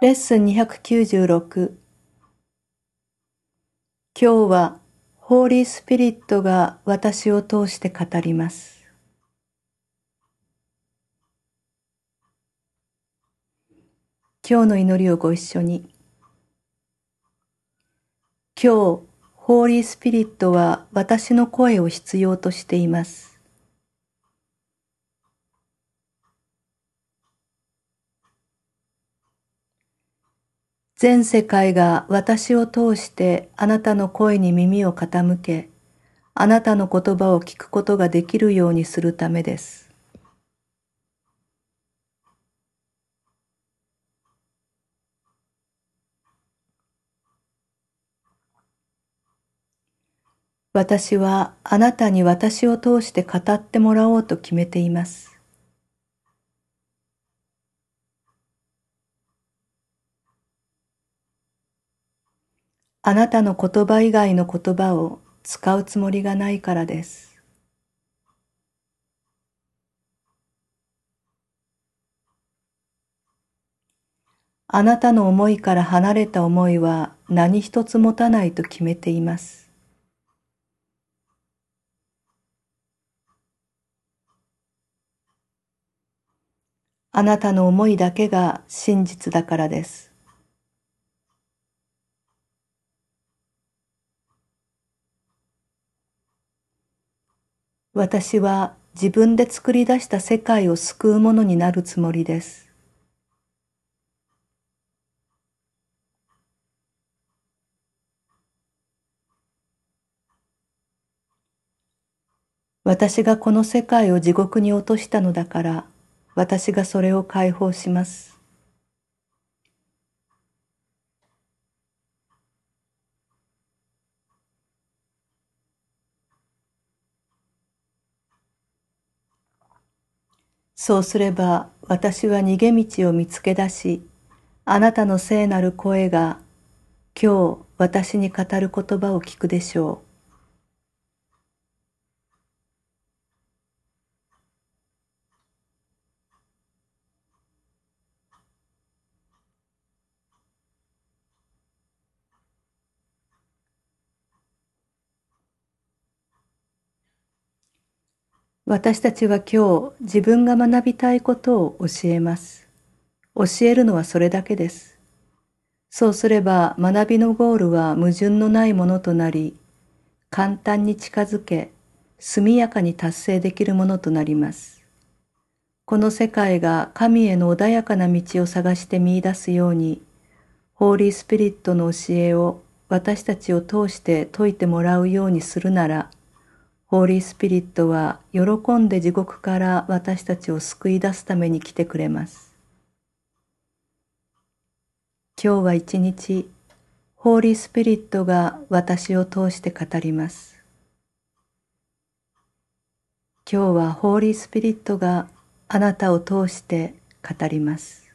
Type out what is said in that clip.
レッスン296今日はホーリースピリットが私を通して語ります。今日の祈りをご一緒に。今日、ホーリースピリットは私の声を必要としています。全世界が私を通してあなたの声に耳を傾け、あなたの言葉を聞くことができるようにするためです。私はあなたに私を通して語ってもらおうと決めています。あなたの言葉以外の言葉を使うつもりがないからです。あなたの思いから離れた思いは何一つ持たないと決めています。あなたの思いだけが真実だからです。私は自分で作り出した世界を救うものになるつもりです。私がこの世界を地獄に落としたのだから、私がそれを解放します。そうすれば私は逃げ道を見つけ出し、あなたの聖なる声が今日私に語る言葉を聞くでしょう。私たちは今日自分が学びたいことを教えます。教えるのはそれだけです。そうすれば学びのゴールは矛盾のないものとなり、簡単に近づけ、速やかに達成できるものとなります。この世界が神への穏やかな道を探して見出すように、ホーリースピリットの教えを私たちを通して説いてもらうようにするなら、ホーリースピリットは喜んで地獄から私たちを救い出すために来てくれます。今日は一日、ホーリースピリットが私を通して語ります。今日はホーリースピリットがあなたを通して語ります。